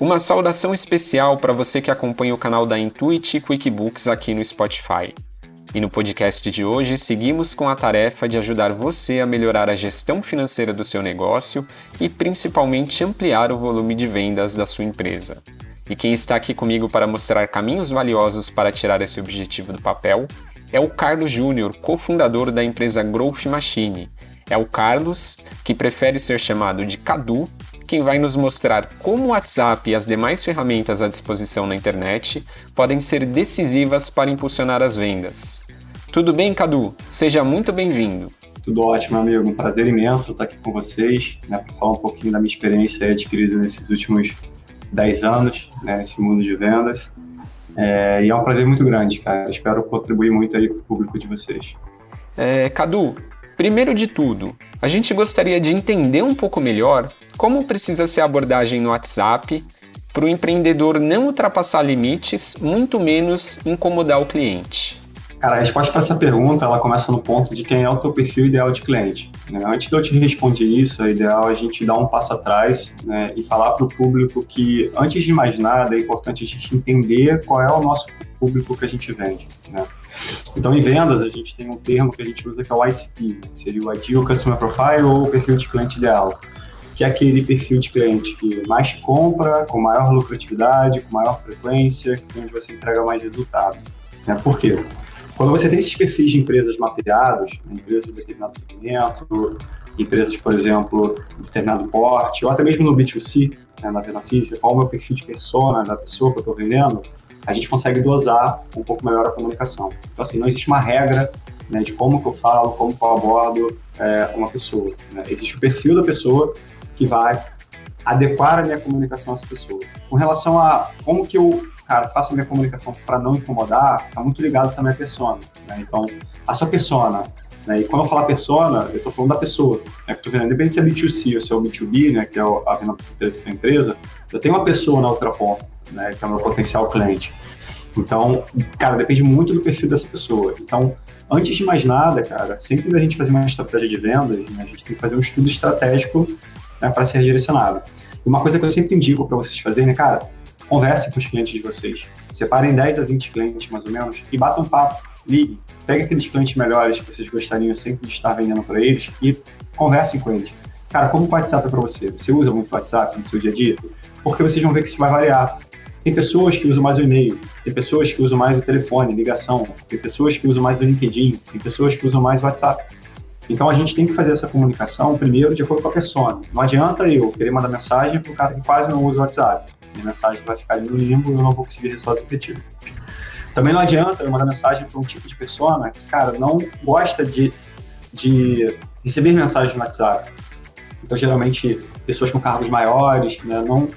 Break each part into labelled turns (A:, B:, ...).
A: Uma saudação especial para você que acompanha o canal da Intuit QuickBooks aqui no Spotify. E no podcast de hoje, seguimos com a tarefa de ajudar você a melhorar a gestão financeira do seu negócio e principalmente ampliar o volume de vendas da sua empresa. E quem está aqui comigo para mostrar caminhos valiosos para tirar esse objetivo do papel é o Carlos Júnior, cofundador da empresa Growth Machine. É o Carlos, que prefere ser chamado de Cadu, quem vai nos mostrar como o WhatsApp e as demais ferramentas à disposição na internet podem ser decisivas para impulsionar as vendas. Tudo bem, Cadu? Seja muito bem-vindo.
B: Tudo ótimo, amigo. Um prazer imenso estar aqui com vocês, né, para falar um pouquinho da minha experiência adquirida nesses últimos 10 anos, né, nesse mundo de vendas. É, e é um prazer muito grande, cara. Espero contribuir muito aí para o público de vocês.
A: É, Cadu, primeiro de tudo, a gente gostaria de entender um pouco melhor como precisa ser a abordagem no WhatsApp para o empreendedor não ultrapassar limites, muito menos incomodar o cliente.
B: Cara, a resposta para essa pergunta ela começa no ponto de quem é o teu perfil ideal de cliente. Né? Antes de eu te responder isso, é ideal a gente dar um passo atrás né, e falar para o público que, antes de mais nada, é importante a gente entender qual é o nosso público que a gente vende. Né? Então, em vendas, a gente tem um termo que a gente usa que é o ICP, que seria o Ideal Customer Profile ou o perfil de cliente ideal, que é aquele perfil de cliente que mais compra, com maior lucratividade, com maior frequência, onde você entrega mais resultado. Né? Por quê? Quando você tem esses perfis de empresas mapeados, né, empresas de determinado segmento, empresas, por exemplo, de determinado porte, ou até mesmo no B2C, né, na venda física, qual é o meu perfil de persona da pessoa que eu estou vendendo, a gente consegue dosar um pouco melhor a comunicação. Então, assim, não existe uma regra né, de como que eu falo, como que eu abordo é, uma pessoa. Né? Existe o perfil da pessoa que vai adequar a minha comunicação a essa pessoa. Com relação a como que eu, cara, faço a minha comunicação para não incomodar, está muito ligado também à persona. Né? Então, a sua persona, né? e quando eu falar persona, eu estou falando da pessoa, né? que estou vendo, independente se é B2C ou se é o B2B, né, que é a venda empresa para empresa, eu tenho uma pessoa na outra ponta né, que é o meu potencial cliente. Então, cara, depende muito do perfil dessa pessoa. Então, antes de mais nada, cara, sempre da gente fazer uma estratégia de vendas, né, a gente tem que fazer um estudo estratégico né, para ser direcionado. E uma coisa que eu sempre indico para vocês fazerem, cara, conversem com os clientes de vocês. Separem 10 a 20 clientes, mais ou menos, e batam um papo, liguem. Peguem aqueles clientes melhores que vocês gostariam sempre de estar vendendo para eles e conversem com eles. Cara, como o WhatsApp é para você? Você usa muito WhatsApp no seu dia a dia? Porque vocês vão ver que isso vai variar. Tem pessoas que usam mais o e-mail, tem pessoas que usam mais o telefone, ligação, tem pessoas que usam mais o LinkedIn, tem pessoas que usam mais o WhatsApp. Então a gente tem que fazer essa comunicação primeiro de acordo com a pessoa. Não adianta eu querer mandar mensagem para o cara que quase não usa o WhatsApp. Minha mensagem vai ficar ali no limbo e eu não vou conseguir resultados efetivos. Também não adianta eu mandar mensagem para um tipo de pessoa que, cara, não gosta de, de receber mensagens no WhatsApp. Então, geralmente, pessoas com cargos maiores né, não,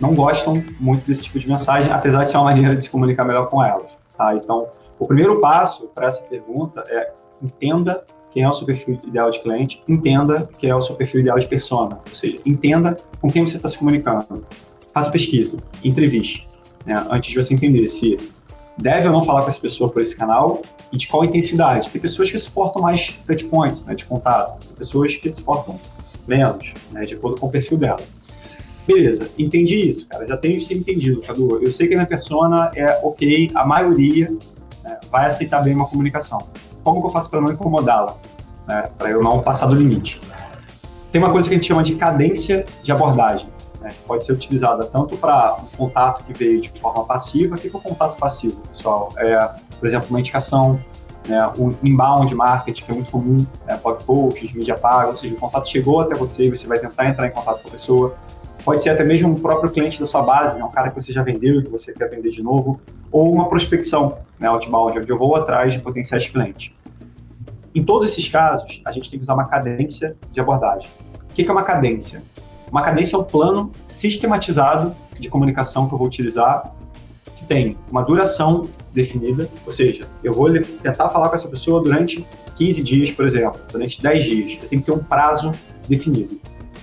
B: não gostam muito desse tipo de mensagem, apesar de ser uma maneira de se comunicar melhor com elas. Tá? Então, o primeiro passo para essa pergunta é entenda quem é o seu perfil ideal de cliente, entenda quem é o seu perfil ideal de persona, ou seja, entenda com quem você está se comunicando. Faça pesquisa, entreviste, né, antes de você entender se deve ou não falar com essa pessoa por esse canal e de qual intensidade. Tem pessoas que suportam mais touchpoints né, de contato, tem pessoas que suportam menos, né, de acordo com o perfil dela. Beleza, entendi isso, cara. Já tenho isso entendido, Cadu. Eu sei que a minha persona é ok, a maioria né, vai aceitar bem uma comunicação. Como que eu faço para não incomodá-la? Né, para eu não passar do limite. Tem uma coisa que a gente chama de cadência de abordagem. Né, que pode ser utilizada tanto para um contato que veio de forma passiva. O que é o contato passivo, pessoal? É, por exemplo, uma indicação, né, um inbound marketing, que é muito comum, né, blog posts, mídia paga, ou seja, o contato chegou até você você vai tentar entrar em contato com a pessoa Pode ser até mesmo um próprio cliente da sua base, né? um cara que você já vendeu e que você quer vender de novo, ou uma prospecção, né, outbound, onde eu vou atrás de potenciais clientes. Em todos esses casos, a gente tem que usar uma cadência de abordagem. O que é uma cadência? Uma cadência é um plano sistematizado de comunicação que eu vou utilizar, que tem uma duração definida, ou seja, eu vou tentar falar com essa pessoa durante 15 dias, por exemplo, durante 10 dias. Eu tenho que ter um prazo definido.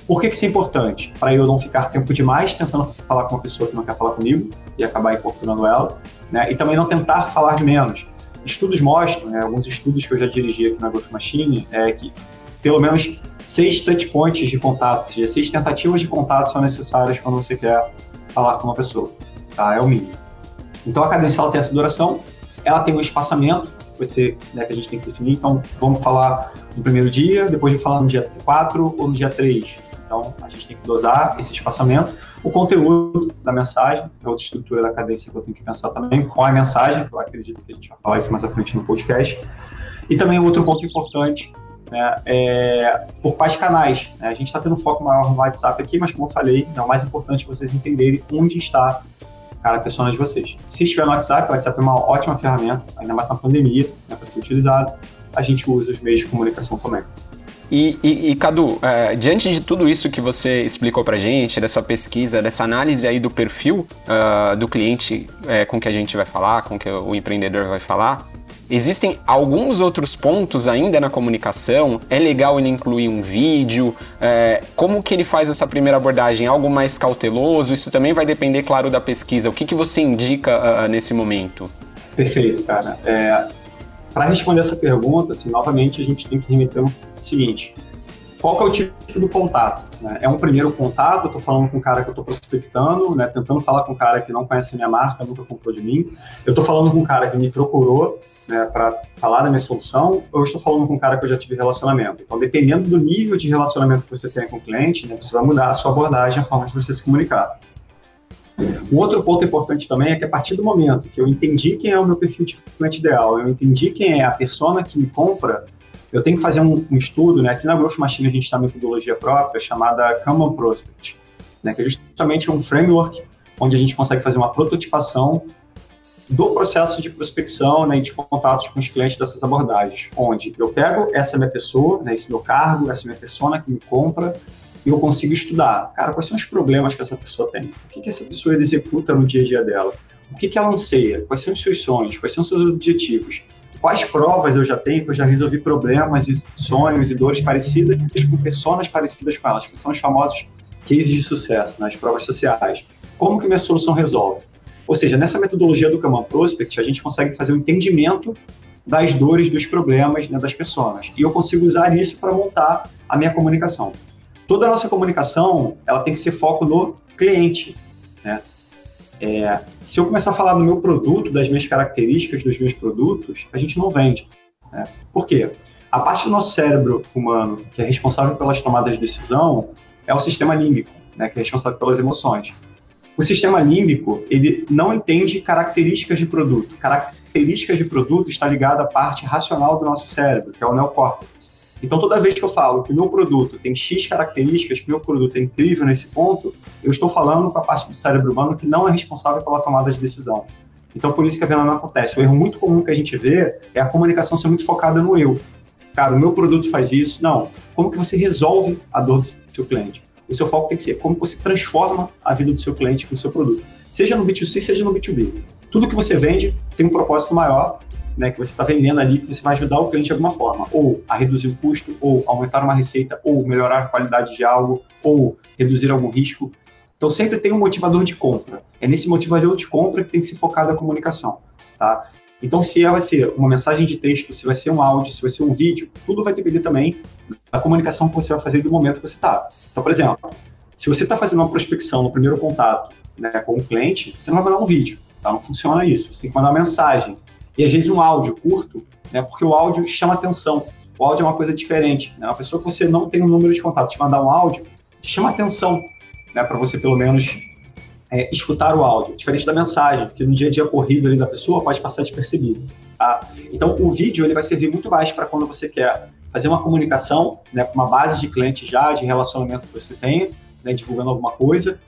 B: Por que, que isso é importante? Para eu não ficar tempo demais tentando falar com uma pessoa que não quer falar comigo e acabar importunando ela, né? e também não tentar falar de menos. Estudos mostram, né, alguns estudos que eu já dirigi aqui na Growth Machine, é que pelo menos seis touch points de contato, ou seja, seis tentativas de contato são necessárias quando você quer falar com uma pessoa, tá? É o mínimo. Então a cadência ela tem essa duração, ela tem um espaçamento, você, né, que a gente tem que definir, então vamos falar no primeiro dia, depois de falar no dia 4 ou no dia 3. Então a gente tem que dosar esse espaçamento. O conteúdo da mensagem, é outra estrutura da cadência que eu tenho que pensar também, qual é a mensagem, que eu acredito que a gente vai falar isso mais à frente no podcast. E também outro ponto importante né, é, por quais canais. Né? A gente está tendo um foco maior no WhatsApp aqui, mas como eu falei, é o mais importante vocês entenderem onde está cada pessoa de vocês. Se estiver no WhatsApp, o WhatsApp é uma ótima ferramenta, ainda mais na pandemia, né, para ser utilizado. A gente usa os meios de comunicação também.
A: E, e, e Cadu, é, diante de tudo isso que você explicou para gente, dessa pesquisa, dessa análise aí do perfil uh, do cliente é, com que a gente vai falar, com que o empreendedor vai falar, Existem alguns outros pontos ainda na comunicação. É legal ele incluir um vídeo. É, como que ele faz essa primeira abordagem? Algo mais cauteloso? Isso também vai depender, claro, da pesquisa. O que, que você indica uh, nesse momento?
B: Perfeito, cara. É, Para responder essa pergunta, assim, novamente a gente tem que remeter o seguinte: qual que é o tipo do contato? Né? É um primeiro contato, eu estou falando com um cara que eu estou prospectando, né, tentando falar com um cara que não conhece a minha marca, nunca comprou de mim. Eu estou falando com um cara que me procurou né, para falar da minha solução, ou eu estou falando com um cara que eu já tive relacionamento. Então, dependendo do nível de relacionamento que você tem com o cliente, né, você vai mudar a sua abordagem, a forma de você se comunicar. Um outro ponto importante também é que a partir do momento que eu entendi quem é o meu perfil de cliente ideal, eu entendi quem é a persona que me compra, eu tenho que fazer um, um estudo, né? Aqui na Growth Machine a gente tem uma metodologia própria chamada Common Prospect, né? Que é justamente um framework onde a gente consegue fazer uma prototipação do processo de prospecção né, e de contatos com os clientes dessas abordagens, onde eu pego essa minha pessoa, né, esse meu cargo, essa minha persona que me compra, e eu consigo estudar, cara, quais são os problemas que essa pessoa tem, o que, que essa pessoa executa no dia a dia dela, o que, que ela anseia, quais são os seus sonhos, quais são os seus objetivos, quais provas eu já tenho que eu já resolvi problemas e sonhos e dores parecidas com pessoas parecidas com elas, que são os famosos cases de sucesso, nas né, provas sociais. Como que minha solução resolve? Ou seja, nessa metodologia do Kaman Prospect, a gente consegue fazer um entendimento das dores, dos problemas né, das pessoas. E eu consigo usar isso para montar a minha comunicação. Toda a nossa comunicação, ela tem que ser foco no cliente. Né? É, se eu começar a falar do meu produto, das minhas características dos meus produtos, a gente não vende. Né? Por quê? A parte do nosso cérebro humano que é responsável pelas tomadas de decisão é o sistema límbico, né, que é responsável pelas emoções. O sistema límbico, ele não entende características de produto. Características de produto está ligada à parte racional do nosso cérebro, que é o neocórtex. Então, toda vez que eu falo que meu produto tem X características, que meu produto é incrível nesse ponto, eu estou falando com a parte do cérebro humano que não é responsável pela tomada de decisão. Então, por isso que a venda não acontece. O erro muito comum que a gente vê é a comunicação ser muito focada no eu. Cara, o meu produto faz isso. Não. Como que você resolve a dor do seu cliente? o seu foco tem que ser como você transforma a vida do seu cliente com o seu produto. Seja no B2C, seja no B2B. Tudo que você vende tem um propósito maior, né, que você está vendendo ali, que você vai ajudar o cliente de alguma forma, ou a reduzir o custo, ou aumentar uma receita, ou melhorar a qualidade de algo, ou reduzir algum risco. Então sempre tem um motivador de compra. É nesse motivador de compra que tem que ser focada a comunicação. Tá? Então, se ela vai ser uma mensagem de texto, se vai ser um áudio, se vai ser um vídeo, tudo vai depender também da comunicação que você vai fazer do momento que você está. Então, por exemplo, se você está fazendo uma prospecção no primeiro contato né, com o cliente, você não vai mandar um vídeo, tá? Não funciona isso. Você tem que mandar uma mensagem. E às vezes um áudio curto, né, porque o áudio chama atenção. O áudio é uma coisa diferente. Né? Uma pessoa que você não tem um número de contato, te mandar um áudio, te chama atenção, né, para você pelo menos é, escutar o áudio, diferente da mensagem, que no dia a dia corrido ali da pessoa pode passar despercebido. Tá? Então, o vídeo ele vai servir muito mais para quando você quer fazer uma comunicação, né, com uma base de cliente já, de relacionamento que você tem, né, divulgando alguma coisa,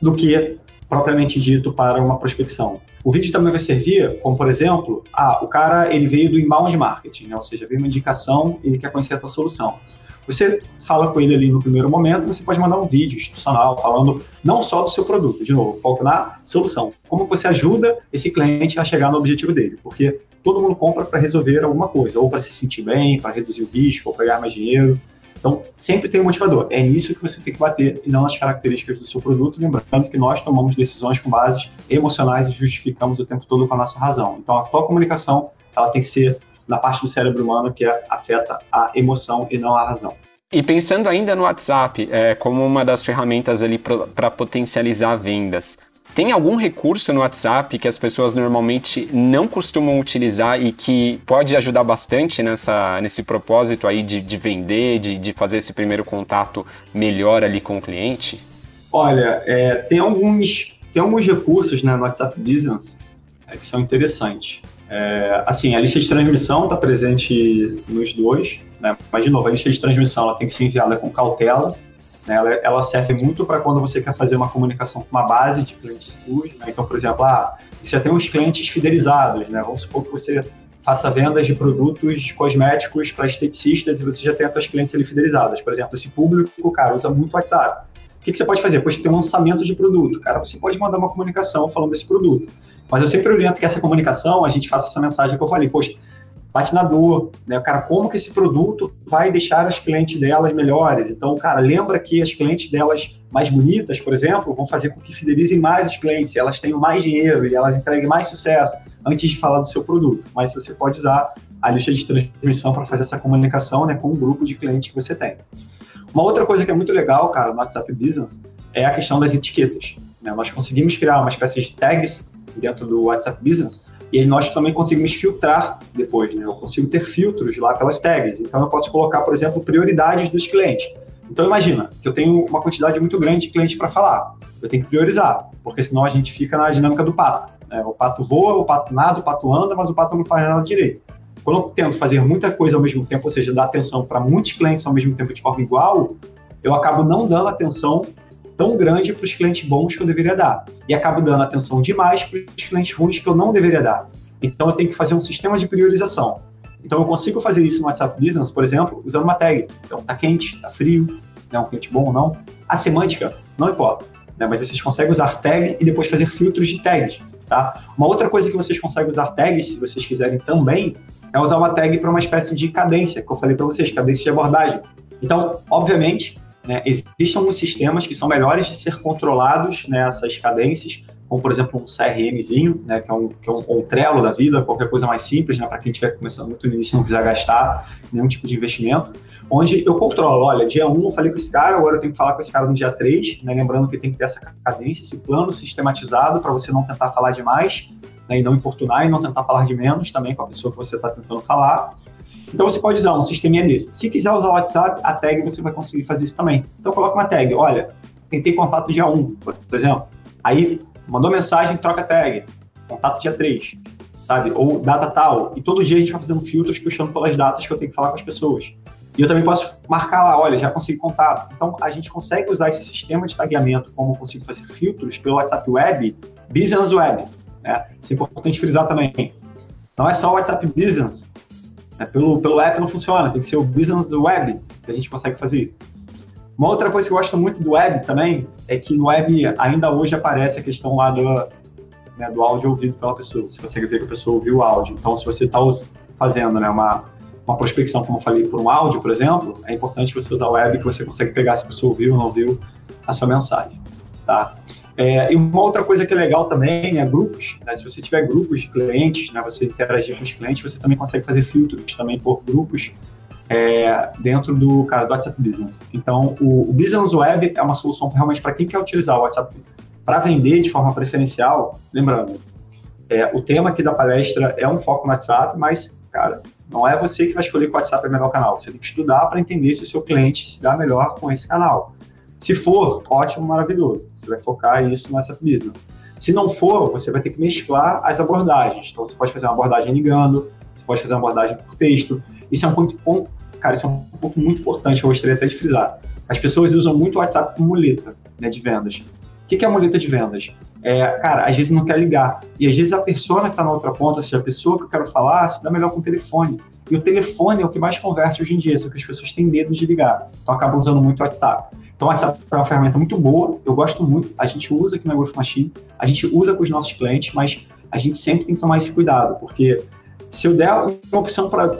B: do que propriamente dito para uma prospecção. O vídeo também vai servir, como por exemplo, ah, o cara ele veio do inbound marketing, né, ou seja, veio uma indicação e ele quer conhecer a tua solução. Você fala com ele ali no primeiro momento, você pode mandar um vídeo institucional falando não só do seu produto, de novo, foco na solução. Como você ajuda esse cliente a chegar no objetivo dele, porque todo mundo compra para resolver alguma coisa, ou para se sentir bem, para reduzir o risco, ou para ganhar mais dinheiro. Então, sempre tem um motivador. É nisso que você tem que bater e não nas características do seu produto, lembrando que nós tomamos decisões com bases emocionais e justificamos o tempo todo com a nossa razão. Então, a tua comunicação ela tem que ser na parte do cérebro humano que afeta a emoção e não a razão.
A: E pensando ainda no WhatsApp, é, como uma das ferramentas ali para potencializar vendas, tem algum recurso no WhatsApp que as pessoas normalmente não costumam utilizar e que pode ajudar bastante nessa, nesse propósito aí de, de vender, de, de fazer esse primeiro contato melhor ali com o cliente?
B: Olha, é, tem, alguns, tem alguns recursos né, no WhatsApp Business é, que são interessantes. É, assim, a lista de transmissão está presente nos dois, né? mas, de novo, a lista de transmissão ela tem que ser enviada com cautela, né? ela, ela, serve muito para quando você quer fazer uma comunicação com uma base de clientes suas. Né? Então, por exemplo, ah, você já tem uns clientes fidelizados, né? vamos supor que você faça vendas de produtos cosméticos para esteticistas e você já tem as suas clientes ali fidelizadas. Por exemplo, esse público, cara, usa muito WhatsApp. O que, que você pode fazer? Depois que tem um lançamento de produto, cara, você pode mandar uma comunicação falando desse produto. Mas eu sempre oriento que essa comunicação, a gente faça essa mensagem que eu falei, poxa, bate na dor, né? Cara, como que esse produto vai deixar as clientes delas melhores? Então, cara, lembra que as clientes delas mais bonitas, por exemplo, vão fazer com que fidelizem mais os clientes, elas tenham mais dinheiro e elas entreguem mais sucesso antes de falar do seu produto. Mas você pode usar a lista de transmissão para fazer essa comunicação, né, com o grupo de clientes que você tem. Uma outra coisa que é muito legal, cara, no WhatsApp Business é a questão das etiquetas. Né? Nós conseguimos criar uma espécie de tags dentro do WhatsApp Business e nós também conseguimos filtrar depois, né? Eu consigo ter filtros lá pelas tags. Então eu posso colocar, por exemplo, prioridades dos clientes. Então imagina que eu tenho uma quantidade muito grande de clientes para falar. Eu tenho que priorizar, porque senão a gente fica na dinâmica do pato. Né? O pato voa, o pato nada, o pato anda, mas o pato não faz nada direito. Quando eu tento fazer muita coisa ao mesmo tempo, ou seja, dar atenção para muitos clientes ao mesmo tempo de forma igual, eu acabo não dando atenção tão grande para os clientes bons que eu deveria dar. E acabo dando atenção demais para os clientes ruins que eu não deveria dar. Então eu tenho que fazer um sistema de priorização. Então eu consigo fazer isso no WhatsApp Business, por exemplo, usando uma tag. Então tá quente, tá frio, é um cliente bom ou não. A semântica não importa, né? mas vocês conseguem usar tag e depois fazer filtros de tags. Tá? Uma outra coisa que vocês conseguem usar tags, se vocês quiserem também, é usar uma tag para uma espécie de cadência, que eu falei para vocês, cadência de abordagem. Então, obviamente, né, existem alguns sistemas que são melhores de ser controlados nessas né, cadências, como por exemplo um CRMzinho, né, que é um, que é um, um Trello da vida, qualquer coisa mais simples, né, para quem estiver começando muito no início e não quiser gastar nenhum tipo de investimento, onde eu controlo, olha, dia 1 eu falei com esse cara, agora eu tenho que falar com esse cara no dia 3, né, lembrando que tem que ter essa cadência, esse plano sistematizado para você não tentar falar demais né, e não importunar e não tentar falar de menos também com a pessoa que você está tentando falar. Então você pode usar um sisteminha desse. Se quiser usar o WhatsApp, a tag você vai conseguir fazer isso também. Então coloca uma tag, olha, tentei contato dia 1, por exemplo. Aí mandou mensagem, troca tag, contato dia 3, sabe? Ou data tal. E todo dia a gente vai fazendo filtros puxando pelas datas que eu tenho que falar com as pessoas. E eu também posso marcar lá, olha, já consigo contato. Então a gente consegue usar esse sistema de tagueamento, como eu consigo fazer filtros pelo WhatsApp Web, Business Web. Né? Isso é importante frisar também. Não é só o WhatsApp Business, é, pelo, pelo app não funciona, tem que ser o business web que a gente consegue fazer isso. Uma outra coisa que eu gosto muito do web também é que no web ainda hoje aparece a questão lá do, né, do áudio ouvido pela pessoa. Você consegue ver que a pessoa ouviu o áudio. Então, se você está fazendo né, uma, uma prospecção, como eu falei, por um áudio, por exemplo, é importante você usar o web que você consegue pegar se a pessoa ouviu ou não ouviu a sua mensagem. Tá? É, e uma outra coisa que é legal também é grupos. Né? Se você tiver grupos de clientes, né, você interagir com os clientes, você também consegue fazer filtros também por grupos é, dentro do, cara, do WhatsApp Business. Então, o, o Business Web é uma solução realmente para quem quer utilizar o WhatsApp para vender de forma preferencial. Lembrando, é, o tema aqui da palestra é um foco no WhatsApp, mas, cara, não é você que vai escolher que o WhatsApp é o melhor canal. Você tem que estudar para entender se o seu cliente se dá melhor com esse canal. Se for, ótimo, maravilhoso. Você vai focar isso WhatsApp Business. Se não for, você vai ter que mesclar as abordagens. Então, você pode fazer uma abordagem ligando, você pode fazer uma abordagem por texto. Isso é um ponto, ponto cara, isso é um ponto muito importante eu gostaria até de frisar. As pessoas usam muito o WhatsApp como muleta né, de vendas. O que é a muleta de vendas? É, cara, às vezes não quer ligar. E às vezes a pessoa que está na outra ponta, seja, a pessoa que eu quero falar, se dá melhor com o telefone. E o telefone é o que mais converte hoje em dia, só que as pessoas têm medo de ligar. Então acabam usando muito o WhatsApp. Então, o WhatsApp é uma ferramenta muito boa, eu gosto muito, a gente usa aqui na Growth Machine, a gente usa com os nossos clientes, mas a gente sempre tem que tomar esse cuidado, porque se eu der uma opção para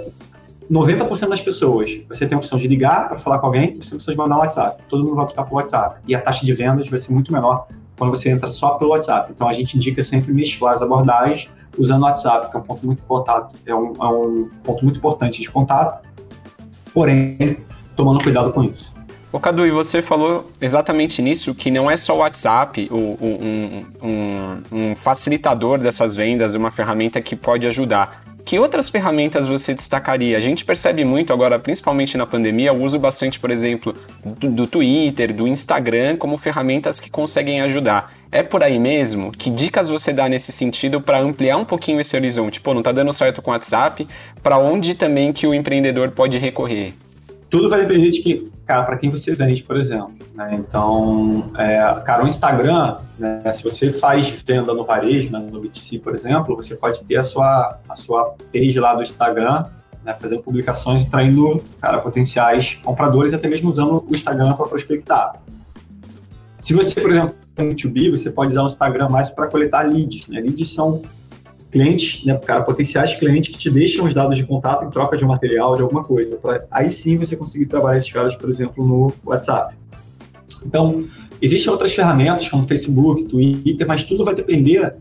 B: 90% das pessoas, você tem a opção de ligar para falar com alguém, você tem a opção de mandar um WhatsApp. Todo mundo vai optar por WhatsApp. E a taxa de vendas vai ser muito menor quando você entra só pelo WhatsApp. Então, a gente indica sempre mesclar as abordagens usando o WhatsApp, que é um ponto muito contato, é um, é um ponto muito importante de contato, porém, tomando cuidado com isso.
A: Ô Cadu, e você falou exatamente nisso, que não é só o WhatsApp, o, um, um, um facilitador dessas vendas, uma ferramenta que pode ajudar. Que outras ferramentas você destacaria? A gente percebe muito agora, principalmente na pandemia, o uso bastante, por exemplo, do, do, Twitter, do Instagram, como ferramentas que conseguem ajudar. É por aí mesmo? Que dicas você dá nesse sentido para ampliar um pouquinho esse horizonte? Pô, não está dando certo com o WhatsApp, para onde também que o empreendedor pode recorrer?
B: Tudo vai depender de que, cara, para quem você vende, por exemplo. Né? Então, é, cara, o Instagram, né, se você faz venda no varejo, né, no B2C, por exemplo, você pode ter a sua, a sua page lá do Instagram, né, fazendo publicações e traindo, cara, potenciais compradores, até mesmo usando o Instagram para prospectar. Se você, por exemplo, tem B2B, você pode usar o Instagram mais para coletar leads. Né? Leads são clientes, né, cara, potenciais clientes que te deixam os dados de contato em troca de um material, de alguma coisa. Aí sim você conseguir trabalhar esses caras, por exemplo, no WhatsApp. Então, existem outras ferramentas como Facebook, Twitter, mas tudo vai depender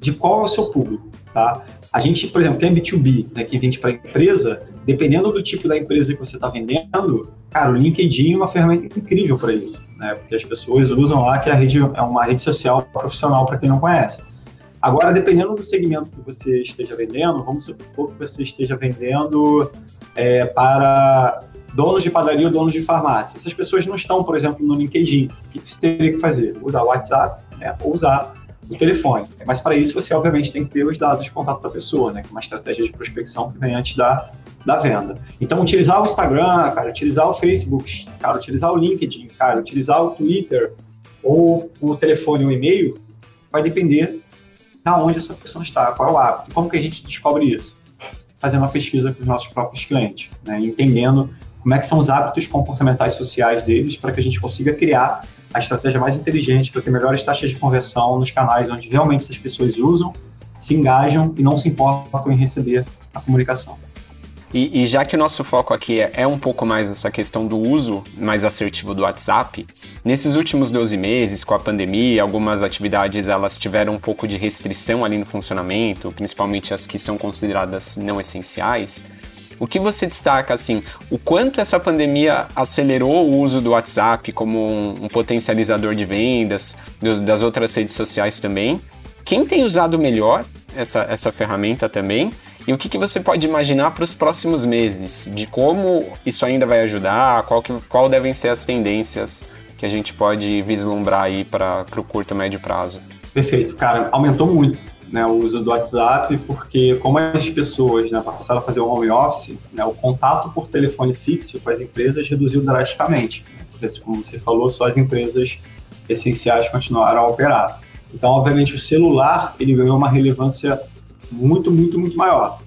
B: de qual é o seu público, tá? A gente, por exemplo, é B2B, né, quem vende para empresa, dependendo do tipo da empresa que você está vendendo, cara, o LinkedIn é uma ferramenta incrível para isso, né? Porque as pessoas usam lá que a rede é uma rede social profissional para quem não conhece. Agora, dependendo do segmento que você esteja vendendo, vamos supor que você esteja vendendo é, para donos de padaria ou donos de farmácia. Essas pessoas não estão, por exemplo, no LinkedIn. O que você teria que fazer? Usar o WhatsApp né, ou usar o telefone. Mas para isso você, obviamente, tem que ter os dados de contato da pessoa, né, que é uma estratégia de prospecção que vem antes da, da venda. Então, utilizar o Instagram, cara, utilizar o Facebook, cara, utilizar o LinkedIn, cara, utilizar o Twitter ou o telefone ou e-mail, vai depender da onde essa pessoa está, qual é o hábito. Como que a gente descobre isso? Fazendo uma pesquisa com os nossos próprios clientes, né? entendendo como é que são os hábitos comportamentais sociais deles para que a gente consiga criar a estratégia mais inteligente para ter melhores taxas de conversão nos canais onde realmente essas pessoas usam, se engajam e não se importam em receber a comunicação.
A: E, e, já que o nosso foco aqui é, é, um pouco mais essa questão do uso mais assertivo do WhatsApp, nesses últimos 12 meses, com a pandemia, algumas atividades elas tiveram um pouco de restrição ali no funcionamento, principalmente as que são consideradas não essenciais. O que você destaca, assim, o quanto essa pandemia acelerou o uso do WhatsApp como um, um potencializador de vendas, das outras redes sociais também? Quem tem usado melhor essa, essa ferramenta também? E o que, que você pode imaginar para os próximos meses? De como isso ainda vai ajudar? Qual, que, qual devem ser as tendências que a gente pode vislumbrar aí para o curto médio prazo?
B: Perfeito, cara. Aumentou muito né, o uso do WhatsApp, porque como as pessoas né, passaram a fazer o home office, né, o contato por telefone fixo com as empresas reduziu drasticamente. Como você falou, só as empresas essenciais continuaram a operar. Então, obviamente, o celular ele ganhou uma relevância muito, muito, muito maior.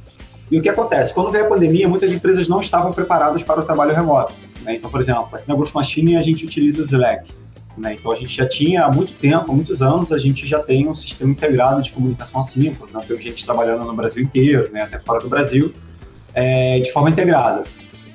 B: E o que acontece? Quando veio a pandemia, muitas empresas não estavam preparadas para o trabalho remoto. Né? Então, por exemplo, aqui na Growth Machine a gente utiliza o Slack. Né? Então, a gente já tinha há muito tempo, há muitos anos, a gente já tem um sistema integrado de comunicação assíncrona. Né? Tem gente trabalhando no Brasil inteiro, né? até fora do Brasil, é, de forma integrada.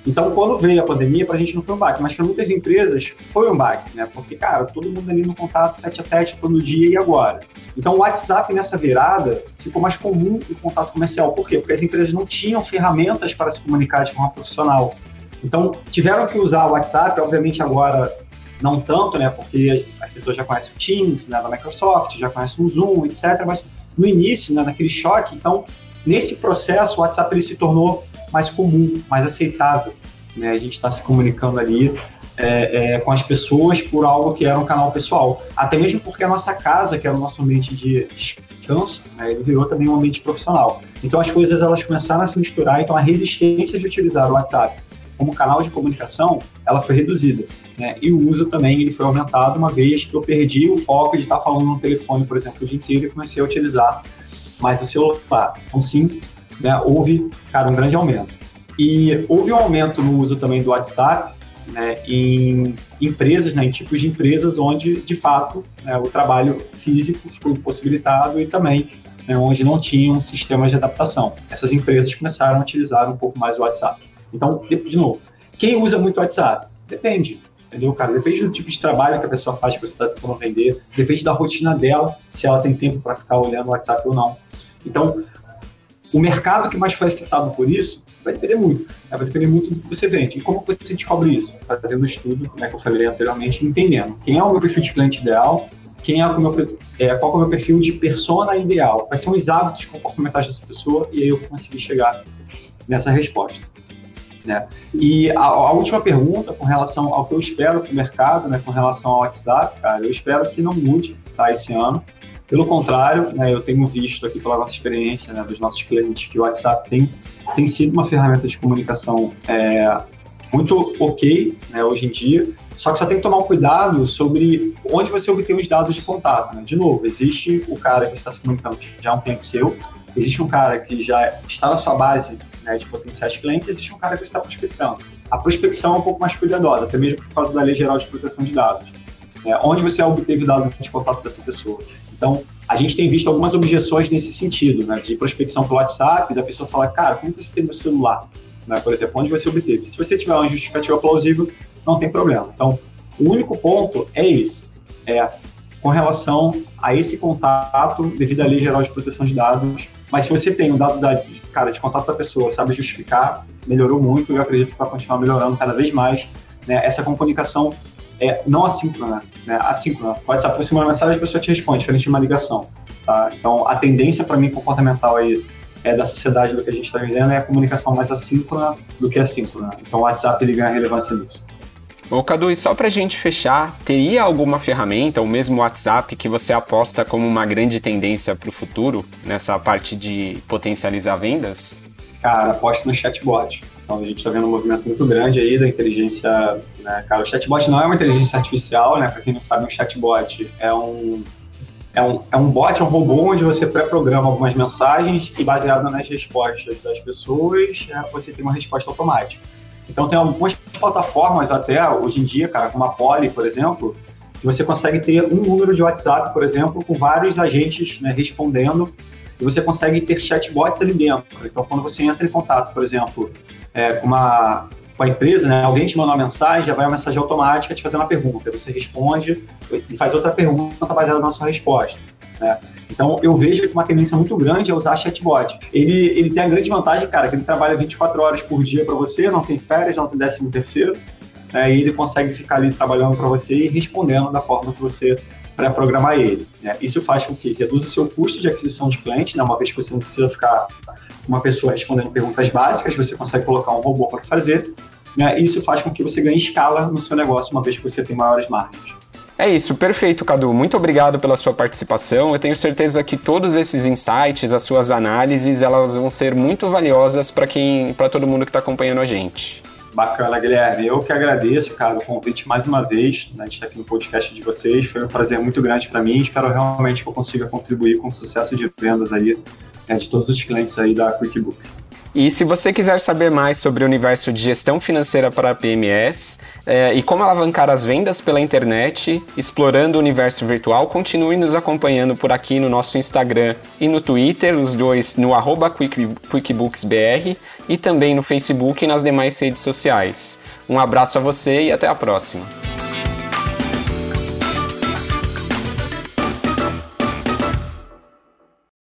B: Então, quando veio a pandemia, para a gente não foi um baque, mas para muitas empresas foi um baque, né? Porque, cara, todo mundo ali no contato tete a tete todo dia e agora. Então, o WhatsApp nessa virada ficou mais comum o contato comercial. Por quê? Porque as empresas não tinham ferramentas para se comunicar de forma profissional. Então, tiveram que usar o WhatsApp, obviamente agora não tanto, né? Porque as, as pessoas já conhecem o Teams, né, da Microsoft, já conhecem o Zoom, etc. Mas no início, né, naquele choque, então, nesse processo, o WhatsApp ele se tornou mais comum, mais aceitável. Né? A gente está se comunicando ali é, é, com as pessoas por algo que era um canal pessoal. Até mesmo porque a nossa casa, que era o nosso ambiente de descanso, né, ele virou também um ambiente profissional. Então as coisas elas começaram a se misturar, então a resistência de utilizar o WhatsApp como canal de comunicação, ela foi reduzida. Né? E o uso também ele foi aumentado uma vez que eu perdi o foco de estar falando no telefone, por exemplo, o dia inteiro e comecei a utilizar mais o celular. Então sim, né, houve, cara, um grande aumento. E houve um aumento no uso também do WhatsApp né, em empresas, né, em tipos de empresas onde, de fato, né, o trabalho físico ficou impossibilitado e também né, onde não tinham sistemas de adaptação. Essas empresas começaram a utilizar um pouco mais o WhatsApp. Então, de novo, quem usa muito o WhatsApp? Depende, entendeu, cara? Depende do tipo de trabalho que a pessoa faz que você está tentando vender, depende da rotina dela, se ela tem tempo para ficar olhando o WhatsApp ou não. Então, o mercado que mais foi afetado por isso vai depender muito. Né? Vai depender muito do que você vende. E como você descobre isso? Fazendo estudo, como é que eu falei anteriormente, entendendo quem é o meu perfil de cliente ideal, quem é o meu, é, qual é o meu perfil de persona ideal, quais são os hábitos comportamentais dessa pessoa, e aí eu consegui chegar nessa resposta. Né? E a, a, última pergunta com relação ao que eu espero para o mercado, né, com relação ao WhatsApp, cara, eu espero que não mude tá, esse ano. Pelo contrário, né, eu tenho visto aqui pela nossa experiência né, dos nossos clientes que o WhatsApp tem, tem sido uma ferramenta de comunicação é, muito ok né, hoje em dia, só que só tem que tomar um cuidado sobre onde você obtém os dados de contato. Né? De novo, existe o cara que está se comunicando, já é um cliente seu, existe um cara que já está na sua base né, de potenciais clientes, existe um cara que está prospectando. A prospecção é um pouco mais cuidadosa, até mesmo por causa da Lei Geral de Proteção de Dados. Né? Onde você obteve dados de contato dessa pessoa? Então, a gente tem visto algumas objeções nesse sentido, né, de prospecção pelo WhatsApp, da pessoa falar, cara, como você tem meu celular? Né, por exemplo, onde você obteve? Se você tiver uma justificativa plausível, não tem problema. Então, o único ponto é esse, é com relação a esse contato devido à Lei Geral de Proteção de Dados. Mas se você tem um dado da, cara, de contato da pessoa, sabe justificar, melhorou muito e eu acredito que vai continuar melhorando cada vez mais. Né? Essa comunicação é não assíncrona, né? Assíncrona. Pode se aproximar uma mensagem e a pessoa te responde, diferente de uma ligação. Tá? Então, a tendência para mim comportamental aí é, da sociedade do que a gente está vivendo é a comunicação mais assíncrona do que assíncrona. Então, o WhatsApp ele ganha relevância nisso.
A: Ô Cadu, e só pra gente fechar, teria alguma ferramenta, ou mesmo WhatsApp, que você aposta como uma grande tendência para o futuro, nessa parte de potencializar vendas?
B: Cara, aposto no chatbot. Então a gente está vendo um movimento muito grande aí da inteligência, né? Cara, o chatbot não é uma inteligência artificial, né? Para quem não sabe, um chatbot é um é um, é um bot, é um robô onde você pré-programa algumas mensagens e baseado nas respostas das pessoas, é, você tem uma resposta automática. Então tem algumas plataformas até hoje em dia, cara, como a Poly, por exemplo, que você consegue ter um número de WhatsApp, por exemplo, com vários agentes né, respondendo e você consegue ter chatbots ali dentro. Então quando você entra em contato, por exemplo, é, com uma com a empresa, né, alguém te manda uma mensagem, já vai uma mensagem automática te fazendo uma pergunta, você responde e faz outra pergunta baseada na sua resposta. Né? Então, eu vejo que uma tendência muito grande é usar chatbot. Ele, ele tem a grande vantagem, cara, que ele trabalha 24 horas por dia para você, não tem férias, não tem décimo terceiro, né, e ele consegue ficar ali trabalhando para você e respondendo da forma que você pré-programar ele. Né? Isso faz com que reduza o seu custo de aquisição de cliente, né, uma vez que você não precisa ficar uma pessoa respondendo perguntas básicas, você consegue colocar um robô para fazer, né, isso faz com que você ganhe escala no seu negócio, uma vez que você tem maiores margens.
A: É isso, perfeito, Cadu. Muito obrigado pela sua participação. Eu tenho certeza que todos esses insights, as suas análises, elas vão ser muito valiosas para quem, para todo mundo que está acompanhando a gente.
B: Bacana, Guilherme. Eu que agradeço, cara, o convite mais uma vez. Né, a gente está aqui no podcast de vocês. Foi um prazer muito grande para mim. Espero realmente que eu consiga contribuir com o sucesso de vendas aí né, de todos os clientes aí da QuickBooks.
A: E se você quiser saber mais sobre o universo de gestão financeira para PMS é, e como alavancar as vendas pela internet, explorando o universo virtual, continue nos acompanhando por aqui no nosso Instagram e no Twitter, os dois no arroba QuickBooksBR e também no Facebook e nas demais redes sociais. Um abraço a você e até a próxima.